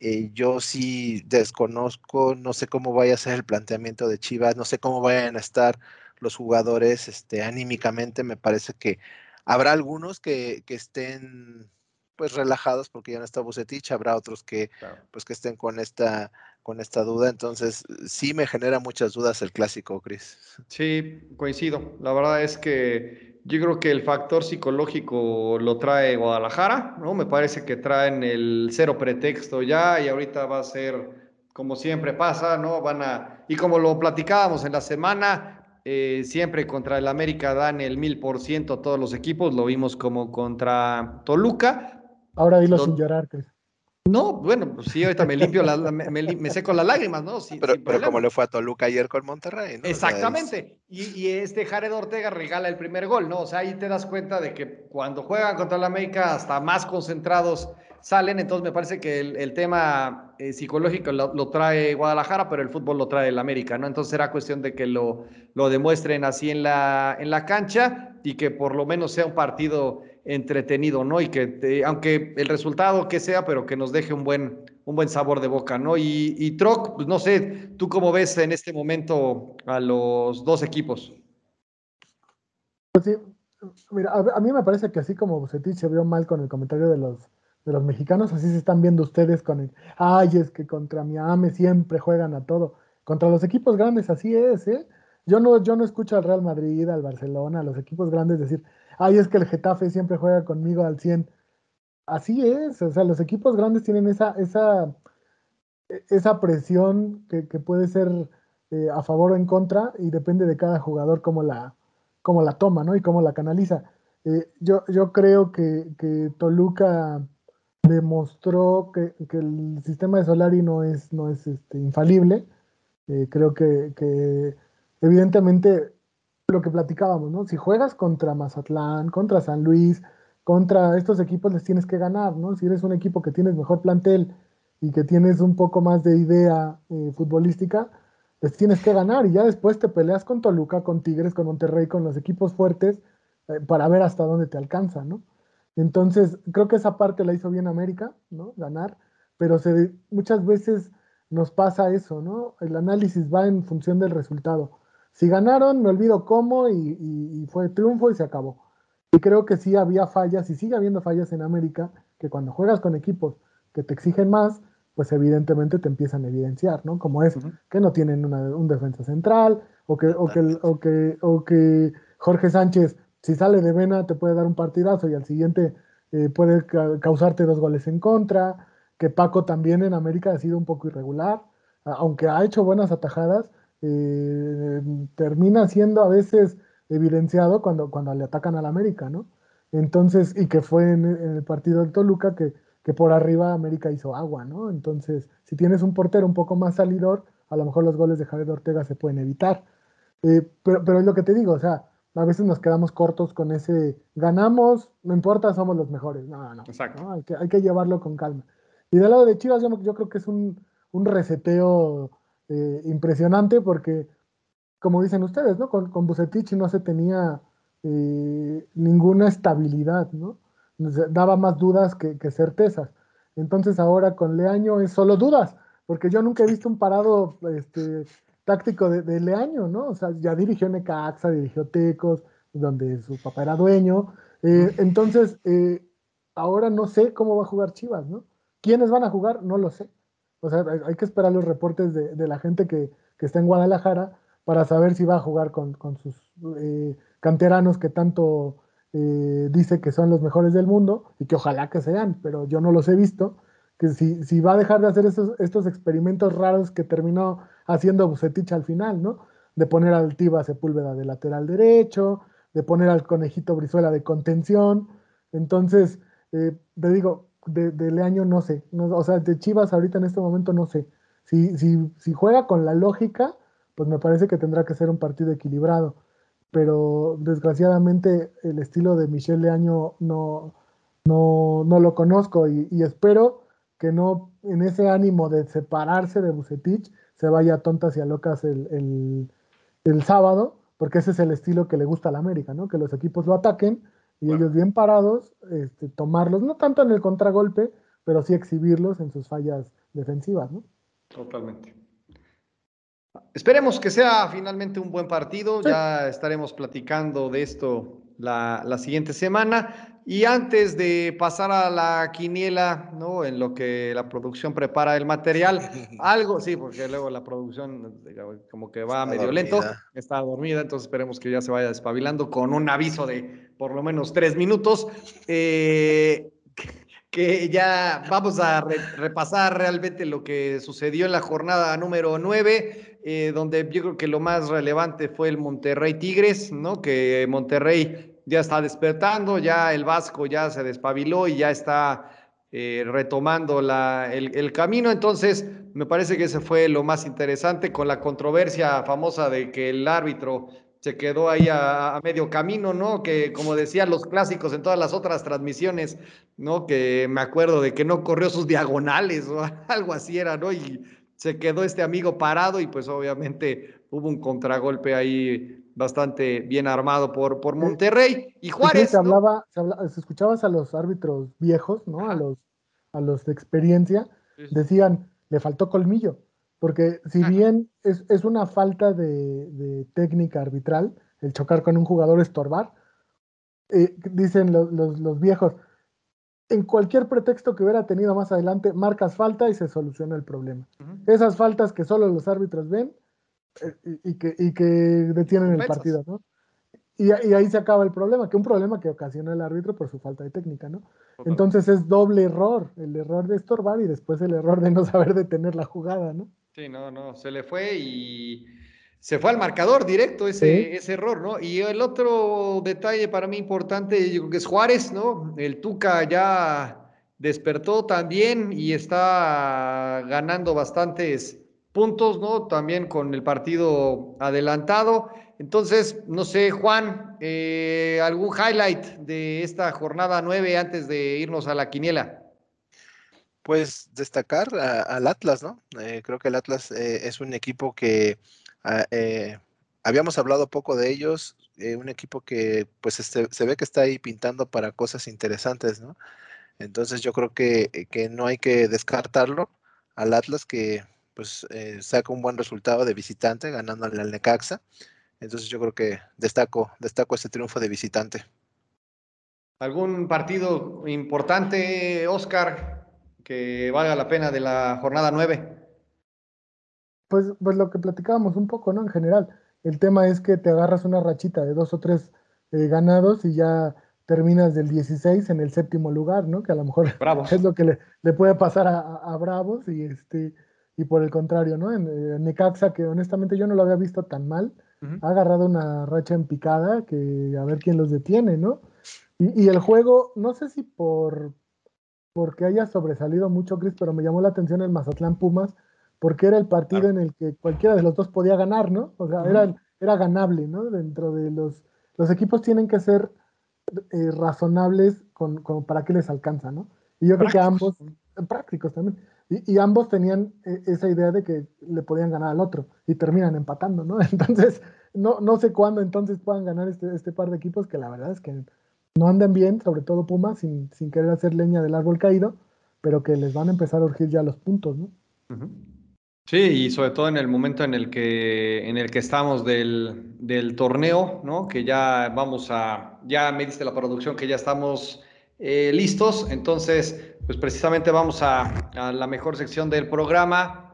B: eh, yo sí desconozco, no sé cómo vaya a ser el planteamiento de Chivas, no sé cómo vayan a estar los jugadores este, anímicamente, me parece que habrá algunos que, que estén pues relajados porque ya no está Bucetich, habrá otros que pues que estén con esta con esta duda, entonces sí me genera muchas dudas el clásico, Cris.
A: Sí, coincido. La verdad es que yo creo que el factor psicológico lo trae Guadalajara, ¿no? Me parece que traen el cero pretexto ya y ahorita va a ser como siempre pasa, ¿no? Van a y como lo platicábamos en la semana, eh, siempre contra el América dan el mil por ciento todos los equipos, lo vimos como contra Toluca,
C: Ahora dilo sin llorar,
A: No, bueno, pues sí, ahorita me limpio, me, seco las lágrimas, ¿no?
B: pero, pero como le fue a Toluca ayer con Monterrey, ¿no?
A: Exactamente. y, y, este Jared Ortega regala el primer gol, ¿no? O sea, ahí te das cuenta de que cuando juegan contra el América, hasta más concentrados salen. Entonces, me parece que el, tema eh, psicológico lo, trae Guadalajara, pero el fútbol lo trae el América, ¿no? Entonces, será cuestión de que lo, lo demuestren así en la, en la cancha y que por lo menos sea un partido entretenido, ¿no? Y que, aunque el resultado que sea, pero que nos deje un buen, un buen sabor de boca, ¿no? Y, y Troc, pues no sé, ¿tú cómo ves en este momento a los dos equipos?
C: Pues sí, mira, a, mí me parece que así como Bucetich se vio mal con el comentario de los, de los mexicanos, así se están viendo ustedes con el, ay, es que contra Miami siempre juegan a todo. Contra los equipos grandes así es, ¿eh? Yo no, yo no escucho al Real Madrid, al Barcelona, a los equipos grandes decir, ay, es que el Getafe siempre juega conmigo al 100. Así es, o sea, los equipos grandes tienen esa, esa, esa presión que, puede ser eh, a favor o en contra y depende de cada jugador cómo la, cómo la toma, ¿no? Y cómo la canaliza. Eh, yo, yo creo que, Toluca demostró que, el sistema de Solari no es, no es este, infalible. Eh, creo que, evidentemente lo que platicábamos, ¿no? Si juegas contra Mazatlán, contra San Luis, contra estos equipos les tienes que ganar, ¿no? Si eres un equipo que tienes mejor plantel y que tienes un poco más de idea eh, futbolística, les tienes que ganar y ya después te peleas con Toluca, con Tigres, con Monterrey, con los equipos fuertes eh, para ver hasta dónde te alcanza, ¿no? Entonces, creo que esa parte la hizo bien América, ¿no? Ganar, pero se, muchas veces nos pasa eso, ¿no? El análisis va en función del resultado. Si ganaron, me olvido cómo y, fue triunfo y se acabó. Y creo que sí había fallas y sigue habiendo fallas en América, que cuando juegas con equipos que te exigen más, pues evidentemente te empiezan a evidenciar, ¿no? Como es que no tienen un defensa central, o que, o que, o, que, o que Jorge Sánchez, si sale de vena, te puede dar un partidazo y al siguiente eh, puede causarte dos goles en contra, que Paco también en América ha sido un poco irregular, aunque ha hecho buenas atajadas, eh, termina siendo a veces evidenciado cuando, cuando le atacan al América, ¿no? Entonces, y que fue en, el partido del Toluca que, que, por arriba América hizo agua, ¿no? Entonces, si tienes un portero un poco más salidor, a lo mejor los goles de Javier Ortega se pueden evitar. Eh, pero, pero es lo que te digo, o sea, a veces nos quedamos cortos con ese ganamos, no importa, somos los mejores. No, no, Exacto. Hay, que, hay que llevarlo con calma. Y del lado de Chivas, yo, yo creo que es un, un reseteo eh, impresionante porque, como dicen ustedes, ¿no? Con, con Bucetich no se tenía eh, ninguna estabilidad, ¿no? Daba más dudas que, certezas. Entonces ahora con Leaño es solo dudas, porque yo nunca he visto un parado este, táctico de, Leaño, ¿no? O sea, ya dirigió Necaxa, dirigió Tecos, donde su papá era dueño. Eh, entonces, ahora no sé cómo va a jugar Chivas, ¿no? ¿Quiénes van a jugar? No lo sé. O sea, hay, que esperar los reportes de, la gente que, está en Guadalajara para saber si va a jugar con, sus eh, canteranos que tanto eh, dice que son los mejores del mundo y que ojalá que sean, pero yo no los he visto. Que si, si va a dejar de hacer estos experimentos raros que terminó haciendo Bucetich al final, ¿no? De poner al Tiba Sepúlveda de lateral derecho, de poner al conejito Brizuela de contención. Entonces, eh, te digo, de, de Leaño no sé. o sea, de Chivas ahorita en este momento no sé. Si, si, si juega con la lógica, pues me parece que tendrá que ser un partido equilibrado. Pero desgraciadamente el estilo de Michel Leaño no, no, no lo conozco y, espero que no en ese ánimo de separarse de Bucetich se vaya tontas y a locas el, el, sábado, porque ese es el estilo que le gusta a la América, ¿no? Que los equipos lo ataquen y ellos bien parados, este, tomarlos, no tanto en el contragolpe, pero sí exhibirlos en sus fallas defensivas, ¿no?
A: Totalmente. Esperemos que sea finalmente un buen partido, ya estaremos platicando de esto la, la, siguiente semana. Y antes de pasar a la quiniela, ¿no? En lo que la producción prepara el material, algo, sí, porque luego la producción como que va medio lento, está dormida, entonces esperemos que ya se vaya despabilando con un aviso de por lo menos tres minutos. Eh, que ya vamos a repasar realmente lo que sucedió en la jornada número 9, eh, donde yo creo que lo más relevante fue el Monterrey Tigres, ¿no? Que Monterrey ya está despertando, ya el Vasco ya se despabiló y ya está eh, retomando la, el, camino. Entonces, me parece que ese fue lo más interesante con la controversia famosa de que el árbitro se quedó ahí a, medio camino, ¿no? Que como decían los clásicos en todas las otras transmisiones, ¿no? Que me acuerdo de que no corrió sus diagonales o algo así era, ¿no? Y se quedó este amigo parado y pues obviamente hubo un contragolpe ahí bastante bien armado por, por Monterrey y Juárez.
C: Se, hablaba, se, escuchabas a los árbitros viejos, ¿no? A los, a los de experiencia, decían, le faltó colmillo, porque si bien es, es, una falta de, técnica arbitral, el chocar con un jugador estorbar, eh, dicen los, los, viejos, en cualquier pretexto que hubiera tenido más adelante, marcas falta y se soluciona el problema. Esas faltas que solo los árbitros ven, y, que, y que detienen el partido, ¿no? Y, ahí se acaba el problema, que un problema que ocasiona el árbitro por su falta de técnica, ¿no? Entonces es doble error, el error de estorbar y después el error de no saber detener la jugada, ¿no?
A: Sí, no, no, se le fue y se fue al marcador directo ese, ese error, ¿no? Y el otro detalle para mí importante, yo creo que es Juárez, ¿no? El Tuca ya despertó también y está ganando bastantes puntos, ¿no? También con el partido adelantado. Entonces, no sé, Juan, eh, ¿algún highlight de esta jornada nueve antes de irnos a la quiniela?
B: Pues destacar al Atlas, ¿no? Eh, creo que el Atlas eh, es un equipo que ah, habíamos hablado poco de ellos, eh, un equipo que pues este, se ve que está ahí pintando para cosas interesantes, ¿no? Entonces yo creo que, eh, que no hay que descartarlo al Atlas que pues eh, saca un buen resultado de visitante ganando al Necaxa. Entonces yo creo que destaco, destaco este triunfo de visitante.
A: ¿Algún partido importante, Oscar, que valga la pena de la jornada 9?
C: Pues, pues lo que platicábamos un poco, ¿no? En general, el tema es que te agarras una rachita de dos o tres eh, ganados y ya terminas del 16 en el séptimo lugar, ¿no? Que a lo mejor es lo que le, puede pasar a, Bravos y este y por el contrario, ¿no? En, Necaxa, que honestamente yo no lo había visto tan mal, ha agarrado una racha en picada que a ver quién los detiene, ¿no? Y, el juego, no sé si por porque haya sobresalido mucho, Chris, pero me llamó la atención el Mazatlán Pumas, porque era el partido en el que cualquiera de los dos podía ganar, ¿no? O sea, era, era ganable, ¿no? Dentro de los... Los equipos tienen que ser eh, razonables con, para qué les alcanza, ¿no? Y yo creo que ambos, prácticos también, y, ambos tenían eh, esa idea de que le podían ganar al otro y terminan empatando, ¿no? Entonces, no, no sé cuándo entonces puedan ganar este, este par de equipos que la verdad es que no andan bien, sobre todo Pumas, sin, sin querer hacer leña del árbol caído, pero que les van a empezar a urgir ya los puntos, ¿no?
A: Sí, y sobre todo en el momento en el que, en el que estamos del, del, torneo, ¿no? Que ya vamos a, ya me diste la producción que ya estamos eh, listos, entonces, pues precisamente vamos a, a la mejor sección del programa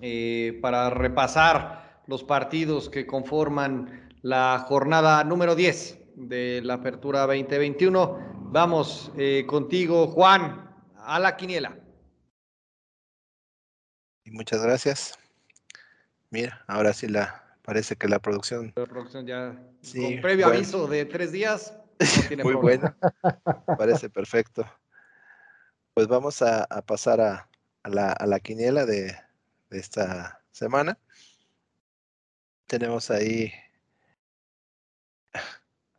A: eh, para repasar los partidos que conforman la jornada número 10 de la Apertura 2021. Vamos eh, contigo, Juan, a la quiniela.
B: Y muchas gracias. Mira, ahora sí la parece que la producción.
A: La producción ya con previo aviso de tres días.
B: Muy buena. parece perfecto. Pues vamos a, pasar a, la, a, la, quiniela de, de esta semana. Tenemos ahí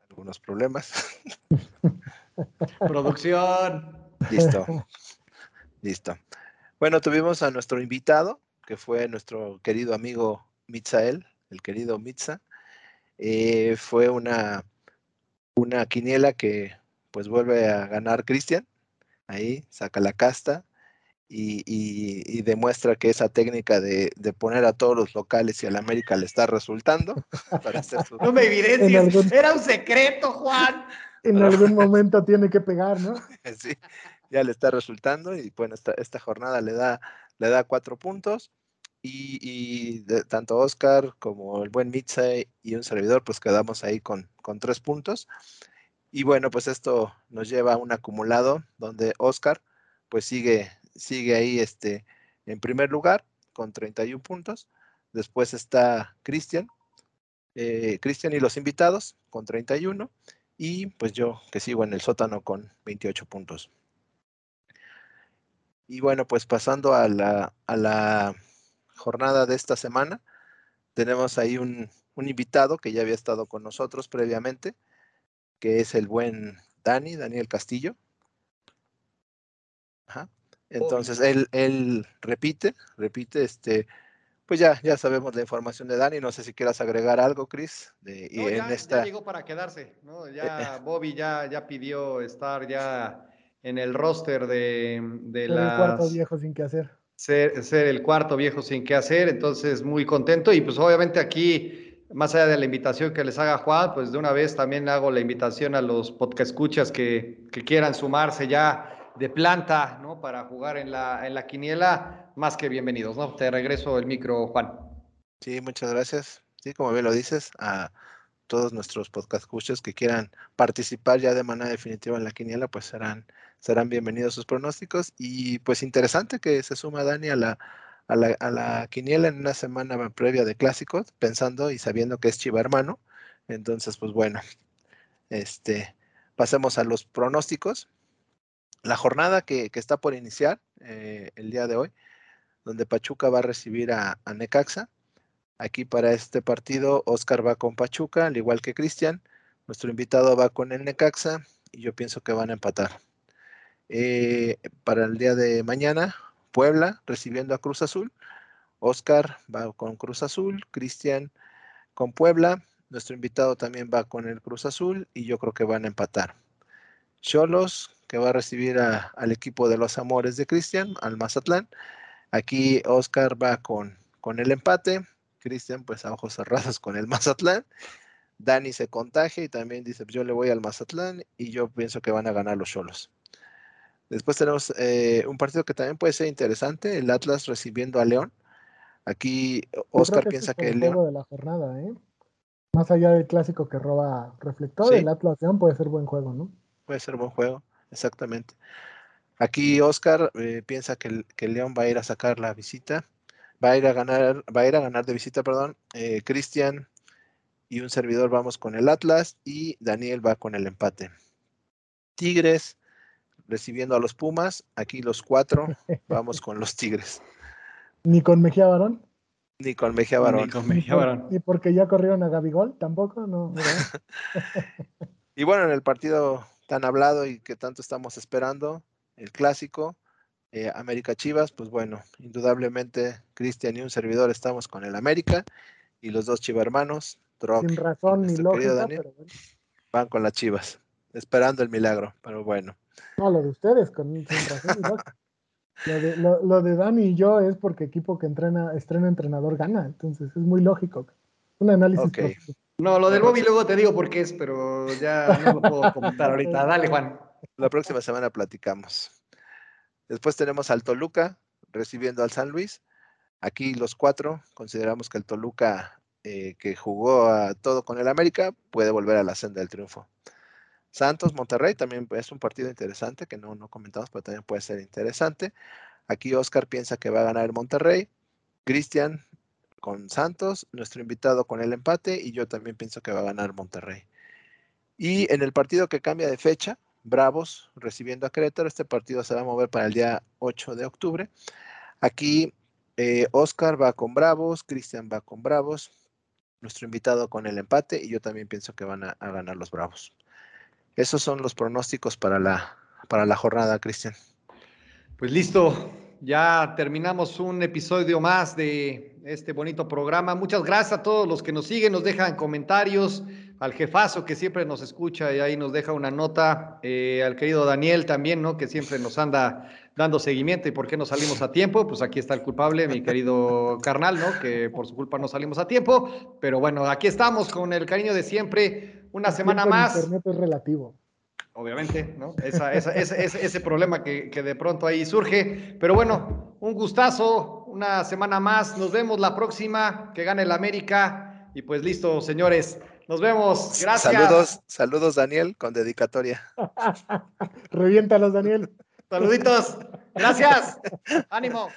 B: algunos problemas.
A: Producción.
B: Listo. Listo. Bueno, tuvimos a nuestro invitado, que fue nuestro querido amigo Mitzael, el querido Mitza. Eh, fue una, una quiniela que pues vuelve a ganar Cristian. Ahí saca la casta y, demuestra que esa técnica de, poner a todos los locales y a la América le está resultando.
A: No me evidencies, era un secreto, Juan.
C: En algún momento tiene que pegar, ¿no?
B: Sí, ya le está resultando y bueno, esta, esta jornada le da, le da cuatro puntos y, tanto Oscar como el buen Mitza y un servidor pues quedamos ahí con, con tres puntos. Y bueno, pues esto nos lleva a un acumulado donde Oscar pues sigue sigue ahí este, en primer lugar con 31 puntos. Después está Cristian, eh, Cristian y los invitados con 31. Y pues yo que sigo en el sótano con 28 puntos. Y bueno, pues pasando a la, a la jornada de esta semana, tenemos ahí un, un invitado que ya había estado con nosotros previamente, que es el buen Dani, Daniel Castillo. Ajá. Entonces él, él repite, repite, este, pues ya, ya sabemos la información de Dani. No sé si quieras agregar algo, Chris.
A: De, no, ya, en esta... llegó para quedarse, ¿no? Ya Bobby ya, ya pidió estar ya en el roster de, de
C: el cuarto viejo sin qué hacer.
A: Ser, el cuarto viejo sin qué hacer, entonces muy contento. Y pues obviamente aquí, más allá de la invitación que les haga Juan, pues de una vez también hago la invitación a los podcast escuchas que, que quieran sumarse ya de planta, ¿no? Para jugar en la, en la quiniela, más que bienvenidos, ¿no? Te regreso el micro, Juan.
B: Sí, muchas gracias. Sí, como bien lo dices, a todos nuestros podcast escuchos que quieran participar ya de manera definitiva en la quiniela, pues serán, serán bienvenidos sus pronósticos. Y pues interesante que se suma Dani a la, a la, a la quiniela en una semana previa de clásicos, pensando y sabiendo que es Chiva hermano. Entonces, pues bueno, este, pasemos a los pronósticos la jornada que, está por iniciar eh, el día de hoy, donde Pachuca va a recibir a, Necaxa. Aquí para este partido, Oscar va con Pachuca, al igual que Cristian. Nuestro invitado va con el Necaxa y yo pienso que van a empatar. Eh, para el día de mañana, Puebla recibiendo a Cruz Azul. Oscar va con Cruz Azul, Cristian con Puebla, Nuestro invitado también va con el Cruz Azul y yo creo que van a empatar. Cholos, que va a recibir al equipo de los Amores de Cristian, al Mazatlán. Aquí Oscar va con, con el empate. Cristian, pues a ojos cerrados con el Mazatlán. Dani se contagia y también dice, yo le voy al Mazatlán y yo pienso que van a ganar los Cholos. Después tenemos eh, un partido que también puede ser interesante, el Atlas recibiendo a León. Aquí Oscar piensa que
C: el
B: León...
C: de la jornada, ¿eh? Más allá del clásico que roba reflector, el Atlas León puede ser buen juego, ¿no?
B: Puede ser buen juego, exactamente. Aquí Oscar eh, piensa que, que León va a ir a sacar la visita, va a ir a ganar, va a ir a ganar de visita, perdón. Eh, Cristian y un servidor vamos con el Atlas y Daniel va con el empate. Tigres recibiendo a los Pumas, aquí los cuatro vamos con los Tigres.
C: ¿Ni con Mejía Barón?
B: Ni con Mejía Barón.
A: Ni con Mejía Barón.
C: ¿Y porque ya corrieron a Gabigol? Tampoco, no.
B: y bueno, en el partido tan hablado y que tanto estamos esperando, el clásico, eh, América Chivas, pues bueno, indudablemente Cristian y un servidor estamos con el América y los dos chivermanos
C: sin razón ni lógica,
B: van con las Chivas, esperando el milagro, pero bueno.
C: No, lo de ustedes, con sin razón ni lógica. Lo de, Dani y yo es porque equipo que entrena, estrena entrenador gana, entonces es muy lógico. Un análisis.
A: No, lo del Bobby luego te digo por qué es, pero ya no lo puedo comentar ahorita. Dale, Juan.
B: La próxima semana platicamos. Después tenemos al Toluca recibiendo al San Luis. Aquí los cuatro consideramos que el Toluca eh, que jugó a todo con el América, puede volver a la senda del triunfo. Santos, Monterrey también es un partido interesante que no, no comentamos, pero también puede ser interesante. Aquí Oscar piensa que va a ganar el Monterrey. Cristian con Santos, nuestro invitado con el empate y yo también pienso que va a ganar Monterrey. Y en el partido que cambia de fecha, Bravos recibiendo a Querétaro, este partido se va a mover para el día 8 de octubre. Aquí eh, Oscar va con Bravos, Cristian va con Bravos, nuestro invitado con el empate y yo también pienso que van a, ganar los Bravos. Esos son los pronósticos para la, para la jornada, Cristian.
A: Pues listo, ya terminamos un episodio más de este bonito programa. Muchas gracias a todos los que nos siguen, nos dejan comentarios, al jefazo que siempre nos escucha y ahí nos deja una nota, eh, al querido Daniel también, ¿no? Que siempre nos anda dando seguimiento y por qué no salimos a tiempo. Pues aquí está el culpable, mi querido carnal, ¿no? Que por su culpa no salimos a tiempo. Pero bueno, aquí estamos con el cariño de siempre, una semana más.
C: Internet es relativo.
A: Obviamente, ¿no? ese, problema que, que de pronto ahí surge. Pero bueno, un gustazo, una semana más. Nos vemos la próxima, que gane el América. Y pues listo, señores. Nos vemos. Gracias.
B: Saludos, saludos, Daniel, con dedicatoria.
C: Reviéntalos, Daniel.
A: Saluditos. Gracias. Ánimo.